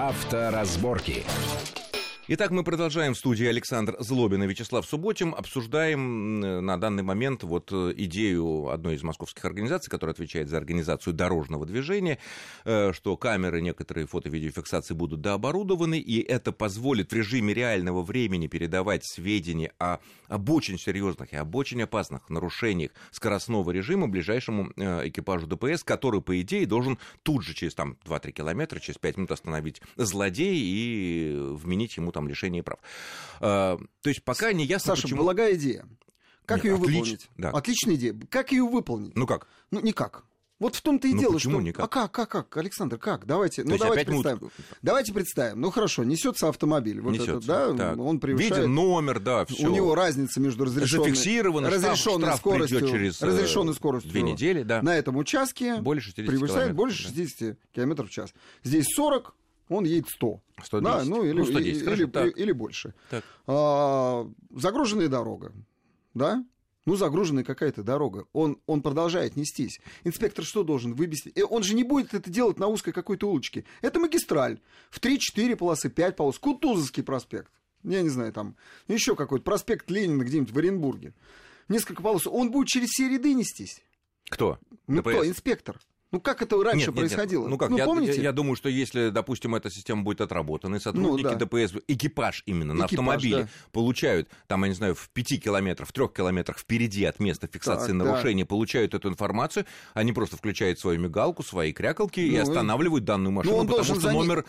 Авторазборки. Итак, мы продолжаем в студии Александр Злобин и Вячеслав Субботин. Обсуждаем на данный момент вот э, идею одной из московских организаций, которая отвечает за организацию дорожного движения, э, что камеры некоторые фото-видеофиксации будут дооборудованы, и это позволит в режиме реального времени передавать сведения о, об очень серьезных и об очень опасных нарушениях скоростного режима ближайшему э, экипажу ДПС, который, по идее, должен тут же через там 2-3 километра, через 5 минут остановить злодея и вменить ему там там лишение прав. А, то есть пока не ясно, Саша, почему... благая идея. Как Не, ее отлич- выполнить? да. Отличная идея. Как ее выполнить? Ну как? Ну, никак. Вот в том-то и Ну, дело, почему что... никак? А как, как, как, Александр, как? Давайте, ну давайте представим. Давайте представим. Ну хорошо, несется автомобиль. Вот Несётся. этот, да, Так. он превышает... Виден номер, да, все. У него разница между разрешенной, Зафиксировано, разрешенной штраф скоростью, через, э, разрешенной скоростью две недели, да. на этом участке 60 превышает километров, больше да. 60 км в час. Здесь 40, он едет 100. 110. Да, ну или, Ну, 110, или, хорошо, или- или больше. Так. А, загруженная дорога, да? Ну, загруженная какая-то дорога. Он, он продолжает нестись. Инспектор что должен выбести? Э, Он же не будет это делать на узкой какой-то улочке. Это магистраль. В 3-4 полосы, 5 полос. Кутузовский проспект. Я не знаю, там еще какой-то проспект Ленина где-нибудь в Оренбурге. Несколько полос. Он будет через все ряды нестись. Кто? Ну ДПС? кто? Инспектор. Ну как это раньше Нет, нет, нет. происходило? Ну как, я, помните? я- я думаю, что если, допустим, эта система будет отработана, и сотрудники Ну, да. ДПС, экипаж именно на Экипаж, автомобиле да. получают, там, я не знаю, в 5 километрах, в 3 километрах впереди от места фиксации Так, да. нарушения, получают эту информацию, они просто включают свою мигалку, свои крякалки и Ну, и- останавливают данную машину, он потому что за номер...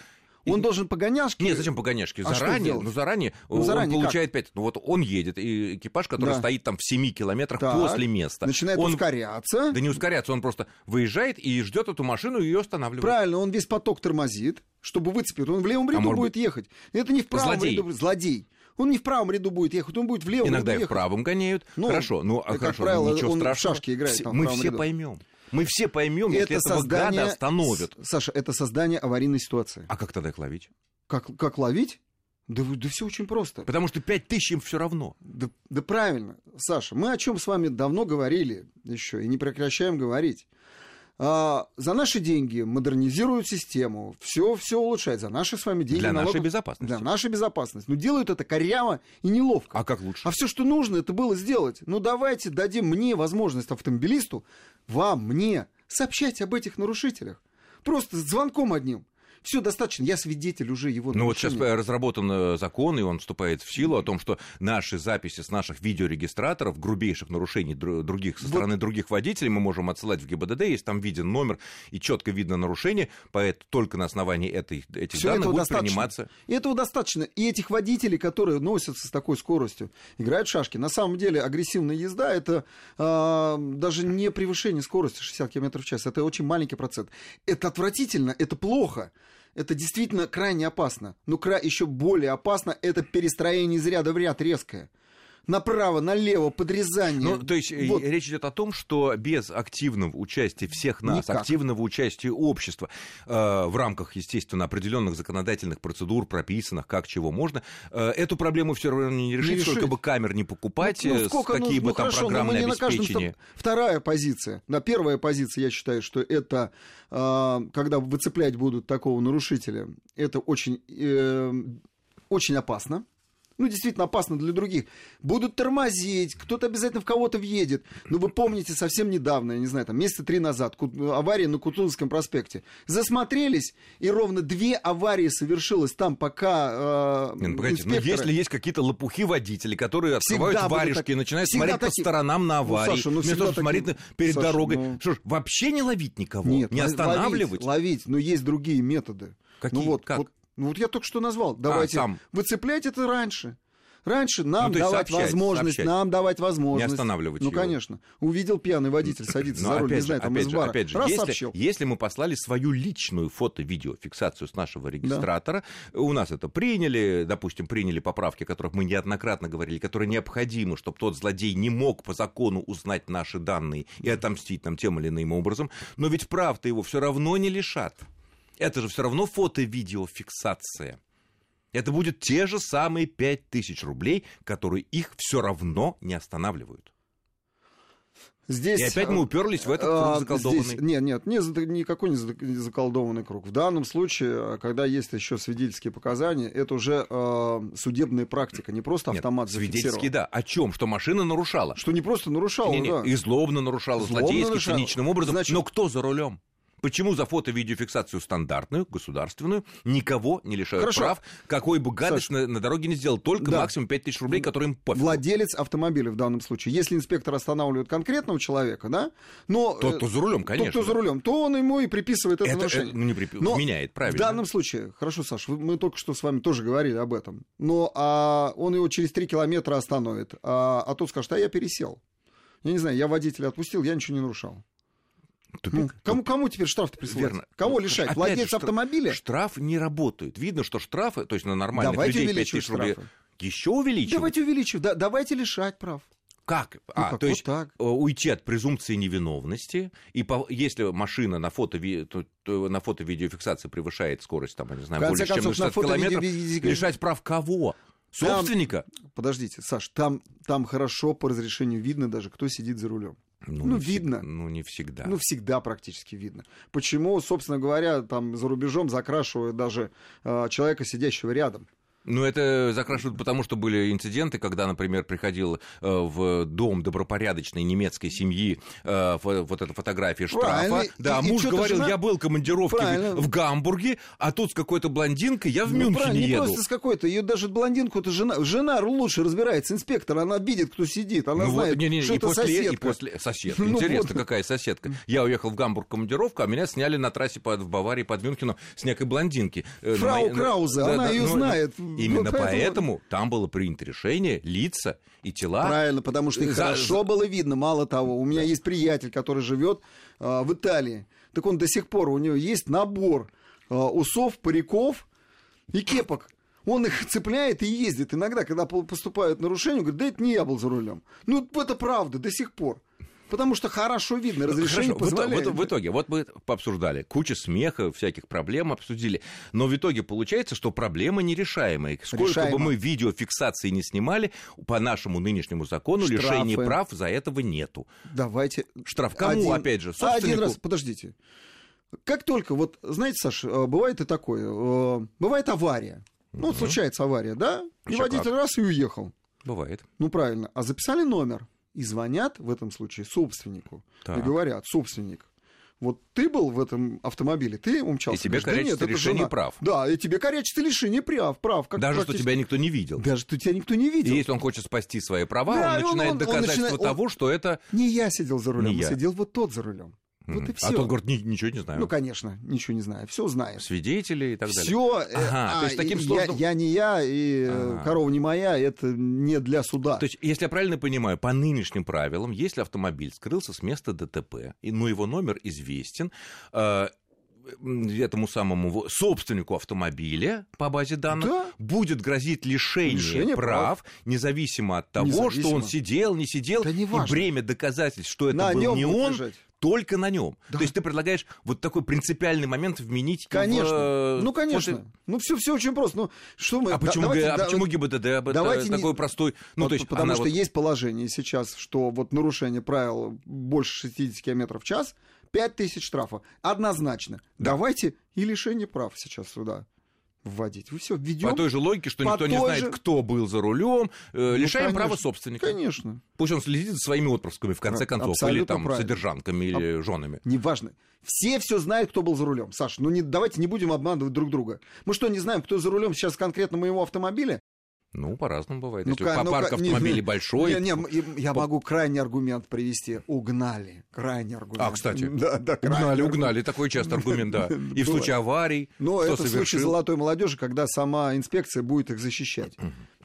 Он должен погоняшки... Нет, зачем погоняшки? А Заранее, ну заранее, Ну, он заранее получает 5. Ну вот он едет, и экипаж, который Да. стоит там в 7 километрах Так, после места. Начинает он... ускоряться. Да не ускоряться, он просто выезжает и ждет эту машину и ее останавливает. Правильно, он весь поток тормозит, чтобы выцепить. Он в левом ряду А будет ехать. Это не в правом Злодей. ряду. Злодей. Он не в правом ряду будет ехать, он будет в левом Иногда и ряду в правом гоняют. Ну, хорошо, ну а как хорошо, правило, ничего он в страшного. шашки играет там в мы все ряду. поймем. Мы все поймем, если Это этого создание... гада остановят. Саша, это создание аварийной ситуации. А как тогда их ловить? Как, как ловить? Да, да все очень просто. Потому что 5 тысяч им все равно. Да, да правильно, Саша, мы о чем с вами давно говорили еще и не прекращаем говорить. А, за наши деньги модернизируют систему, все, все улучшает. За наши с вами деньги. Для нашей налогов- безопасности. Для нашей безопасности. Но делают это коряво и неловко. А как лучше? А все, что нужно, это было сделать. Ну давайте дадим мне возможность автомобилисту, вам, мне, сообщать об этих нарушителях. Просто звонком одним. Все достаточно. Я свидетель уже его Ну вот сейчас нарушения. разработан э, закон, и он вступает в силу о том, что наши записи с наших видеорегистраторов грубейших нарушений дру- других со Вот. стороны других водителей мы можем отсылать в ГИБДД, если там виден номер и четко видно нарушение, поэтому только на основании этой, этих Всё данных будет достаточно. приниматься. И этого достаточно. И этих водителей, которые носятся с такой скоростью, играют в шашки. На самом деле агрессивная езда это а, даже не превышение скорости 60 км в час. Это очень маленький процент. Это отвратительно, это плохо. Это действительно крайне опасно. Но кра... еще более опасно это перестроение из ряда в ряд резкое. Направо, налево, подрезание. Ну, то есть э, Вот. речь идет о том, что без активного участия всех нас, Никак. активного участия общества э, в рамках, естественно, определенных законодательных процедур, прописанных, как чего можно, э, эту проблему все равно не решить, решить. сколько бы камер не покупать, Ну, ну, э, сколько, с какие ну, бы ну, там хорошо, но мы программные не на каждом обеспечения. стоп- Вторая позиция. Да, первая позиция, я считаю, что это, а, когда выцеплять будут такого нарушителя, это очень, э, очень опасно. Ну, действительно опасно для других. Будут тормозить, кто-то обязательно в кого-то въедет. Ну, вы помните, совсем недавно, я не знаю, там, месяца три назад, авария на Кутузовском проспекте. Засмотрелись, и ровно две аварии совершилось там, пока э, Не, ну, погодите, ну, инспекторы- если есть какие-то лопухи-водители, которые Всегда открывают будут варежки так- и начинают всегда смотреть по такие- сторонам на Ну, аварии, Саша, ну, вместо всегда того, чтобы смотреть перед Саша, дорогой. ну- Что ж, вообще не ловить никого? Нет, не ловить, останавливать? Ловить, но есть другие методы. Какие? Ну вот, Как? вот, ну вот я только что назвал. Давайте сам. выцеплять это раньше. Раньше нам Ну, давать сообщать, возможность, сообщать. нам давать возможность. Не останавливать Ну, его. конечно. Увидел пьяный водитель, садится за руль, не знаю, там из бара. опять же, Раз если, сообщил. если мы послали свою личную фото-видеофиксацию с нашего регистратора, у нас это приняли, допустим, приняли поправки, о которых мы неоднократно говорили, которые необходимы, чтобы тот злодей не мог по закону узнать наши данные и отомстить нам тем или иным образом, но ведь прав-то его все равно не лишат. Это же все равно фото-видеофиксация. Это будет те же самые 5000 рублей, которые их все равно не останавливают. Здесь, И опять мы уперлись в этот круг а, заколдованный. Здесь, нет, нет, не, никакой не за- не заколдованный круг. В данном случае, когда есть еще свидетельские показания, это уже э, судебная практика, не просто Нет, автомат свидетельский, зафиксировал. да. О чем? Что машина нарушала. Что не просто нарушал, Не-не, да. И злобно нарушала, Злобно злодейски, нарушала. циничным образом. Значит- Но кто за рулем? Почему за фото-видеофиксацию стандартную, государственную, никого не лишают Хорошо. прав, какой бы гадость на, на дороге не сделал, только Да. максимум 5000 рублей, которые им пофиг. Владелец автомобиля в данном случае. Если инспектор останавливает конкретного человека, да, но... Тот, э, кто за рулем, конечно. Тот, кто за рулем, то он ему и приписывает это, Это, нарушение. э, ну, не припи- Но вменяет, правильно. В данном случае, хорошо, Саш, мы только что с вами тоже говорили об этом, но а, он его через 3 километра остановит, а, а тот скажет, а я пересел. Я не знаю, я водителя отпустил, я ничего не нарушал. Тупик. Ну, кому, кому теперь штраф присылать? Верно. Кого лишать? опять Владельца же, штраф- автомобиля? Штраф не работает. Видно, что штрафы, то есть на нормальных Давайте людей увеличивать 5000 рублей, еще увеличивать. Давайте увеличивать, да, давайте лишать прав. Как? Ну, а, как, то вот есть так. э, уйти от презумпции невиновности, и по- если машина на фото, то- то на фото-видеофиксации превышает скорость, там, я не знаю, чем концов, на 60 километров, лишать прав кого? Там- Собственника? Подождите, Саш, там, там хорошо по разрешению видно даже, кто сидит за рулем. Ну, всег- видно. ну, не всегда. Ну, всегда практически видно. Почему, собственно говоря, там за рубежом закрашивают даже э, человека, сидящего рядом? Ну, это закрашивают потому, что были инциденты, когда, например, приходил э, в дом добропорядочной немецкой семьи э, фо- вот эта фотография штрафа. Правильно. Да, И- и муж чё-то говорил, жена- я был в командировке Правильно. в Гамбурге, а тут с какой-то блондинкой я в Ну, Мюнхене не еду. просто с какой-то, ее даже блондинку-то жена, жена лучше разбирается, инспектор, она видит, кто сидит, она Ну вот, знает, не-не, что и это после, и соседка. после соседка. Ну Интересно, вот. какая соседка. Я уехал в Гамбург в командировку, а меня сняли на трассе под, в Баварии под Мюнхеном с некой блондинки. Э, Фрау на- Краузе, да, она да, её ну, знает. Именно Ну, поэтому- поэтому там было принято решение лица и тела. Правильно, потому что их За- хорошо было видно. Мало того, у меня есть приятель, который живет а, в Италии. Так он до сих пор, у него есть набор а, усов, париков и кепок. Он их цепляет и ездит. Иногда, когда по- поступают нарушения, он говорит, да это не я был за рулем. Ну, это правда, до сих пор. Потому что хорошо видно, разрешение Хорошо, в позволяет. в, в итоге, вот мы пообсуждали, куча смеха, всяких проблем обсудили, но в итоге получается, что проблема нерешаемая. Сколько Решаема. бы мы видеофиксации не снимали, по нашему нынешнему закону Штрафы. лишения прав за этого нету. Давайте. Штраф кому, Один- опять же, Один собственнику? раз, подождите. Как только, вот, знаете, Саш, э, бывает и такое, э, бывает авария. Ну, вот случается авария, да? И Ещё водитель как. раз и уехал. Бывает. Ну, правильно. А записали номер и звонят в этом случае собственнику. Так. И говорят, собственник, вот ты был в этом автомобиле, ты умчался. И тебе Говоришь, «Да корячится нет, лишение жена». прав. Да, и тебе корячится лишение прав. прав как Даже что тебя никто не видел. Даже что тебя никто не И видел. если он хочет спасти свои права, Да, и он он- начинает он- он доказательство начинает- он- того, что это... Не я сидел за рулем, Не я. сидел вот тот за рулем. Вот и все. А тот говорит, «Ни- ничего не знаю. Ну, конечно, ничего не знаю. Все знаешь. Свидетели и так далее. Все, Ага, то есть таким я, сложным- я не я, и э, Ага. корова не моя, это не для суда. То есть, если я правильно понимаю, по нынешним правилам, если автомобиль скрылся с места ДТП, и, но его номер известен, э, этому самому собственнику автомобиля по базе данных Да. будет грозить лишение, Лишение прав, независимо от того, Независимо. что он сидел, не сидел, Да и неважно. бремя доказательств, что это На был не он, лежать. Только на нем. Да. То есть ты предлагаешь вот такой принципиальный момент вменить в, Конечно. э, ну, конечно. фото- Ну, все, все очень просто. Ну, что мы... А да- почему, давайте- а да- почему ГИБДД об это давайте не- такой простой? Ну, Вот то есть потому что вот- есть положение сейчас, что вот нарушение правил больше 60 км в час, 5 тысяч штрафа. Однозначно. Давайте и лишение прав сейчас сюда вводить. Вы все введем. По той же логике, что никто не знает, же- кто был за рулем, э, Ну, лишаем конечно. права собственника. Конечно. Пусть он следит за своими отпрысками, в конце А- концов, или абсолютно там правильно. содержанками, или женами. Неважно. Все все знают, кто был за рулем. Саша, ну не, давайте не будем обманывать друг друга. Мы что, не знаем, кто за рулем сейчас конкретно моего автомобиля? Ну, по-разному бывает. Ну, Если ну, парк автомобилей не- большой. Не, не, я могу крайний аргумент привести. Угнали. Крайний аргумент. А, кстати, Да, да, Угнали, угнали. Такой часто аргумент, да. И в случае аварий, Но это в случае золотой молодежи, когда сама инспекция будет их защищать.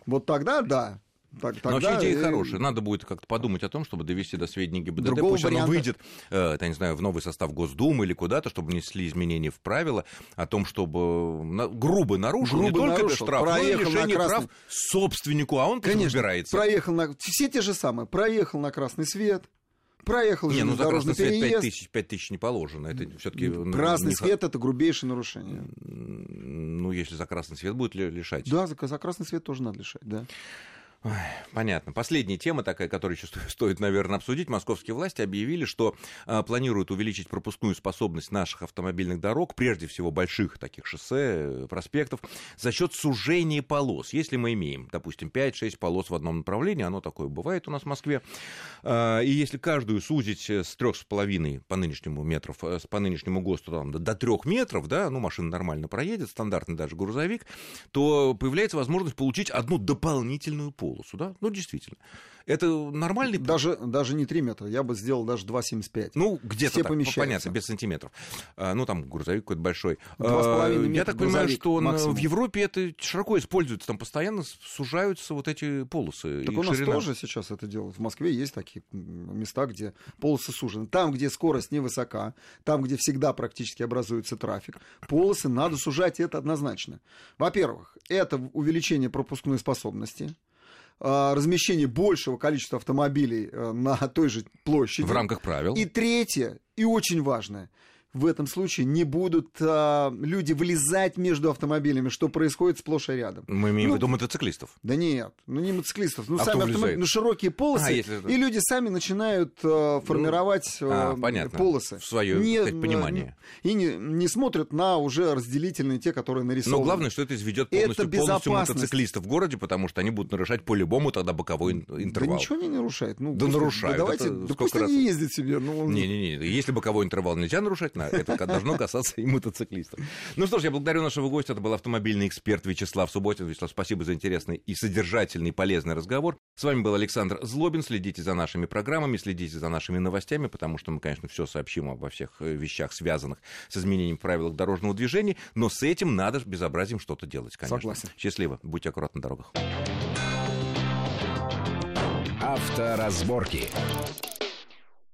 Вот тогда да. Так- Но тогда, вообще идея э, хорошая. Надо будет как-то подумать о том, чтобы довести до сведения ГИБДД. Другого Пусть оно варианта. выйдет, э, я не знаю, в новый состав Госдумы или куда-то, чтобы внесли изменения в правила о том, чтобы на- грубо нарушил не Грубо только нарушил, штраф, но и лишение красный- прав собственнику, а он Конечно, разбирается. проехал на... Все те же самые. Проехал на красный свет, проехал Не, ну за красный свет 5 переезд. тысяч, 5 тысяч не положено. Это все-таки... Красный свет это грубейшее нарушение. Ну, если за красный свет будет ли- лишать. Да, за, за красный свет тоже надо лишать, да. Понятно. Последняя тема такая, которую еще стоит, наверное, обсудить. Московские власти объявили, что а, планируют увеличить пропускную способность наших автомобильных дорог, прежде всего больших таких шоссе, проспектов, за счет сужения полос. Если мы имеем, допустим, 5-6 полос в одном направлении, оно такое бывает у нас в Москве, а, и если каждую сузить с 3,5 по нынешнему метров, э, по нынешнему ГОСТу там, до 3 метров, да, ну, машина нормально проедет, стандартный даже грузовик, то появляется возможность получить одну дополнительную полосу, да, ну, действительно. Это нормальный... Даже, даже не 3 метра, я бы сделал даже 2,75. Ну, где-то так, понятно, без сантиметров. А, ну, там грузовик какой-то большой. 2,5 метра Я так понимаю, что он, в Европе это широко используется, там постоянно сужаются вот эти полосы. Так у нас ширина. тоже сейчас это делают. В Москве есть такие места, где полосы сужены. Там, где скорость невысока, там, где всегда практически образуется трафик, полосы надо сужать, это однозначно. Во-первых, это увеличение пропускной способности, а, размещение большего количества автомобилей э, на той же площади. В рамках правил. И третье, и очень важное, в этом случае не будут а, люди вылезать между автомобилями, что происходит сплошь и рядом. Мы имеем ну, в виду мотоциклистов. Да нет, ну не мотоциклистов, ну а сами автомобили, ну широкие полосы, а, если... и люди сами начинают а, формировать ну, а, понятно. полосы. В свое не, сказать, понимание. И не, не смотрят на уже разделительные те, которые нарисованы. Но главное, что это изведет полностью, это полностью мотоциклистов в городе, потому что они будут нарушать по-любому тогда боковой интервал. Да ничего не нарушает. Ну, да нарушают. Да давайте, да пусть раз... они ездят себе. Ну... Не-не-не, если боковой интервал нельзя нарушать, это должно касаться и мотоциклистов. Ну что ж, я благодарю нашего гостя. Это был автомобильный эксперт Вячеслав Субботин. Вячеслав, спасибо за интересный и содержательный, полезный разговор. С вами был Александр Злобин. Следите за нашими программами, следите за нашими новостями, потому что мы, конечно, все сообщим обо всех э, вещах, связанных с изменением правил дорожного движения, но с этим надо безобразием что-то делать, конечно. Согласен. Счастливо. Будьте аккуратны на дорогах. Авторазборки.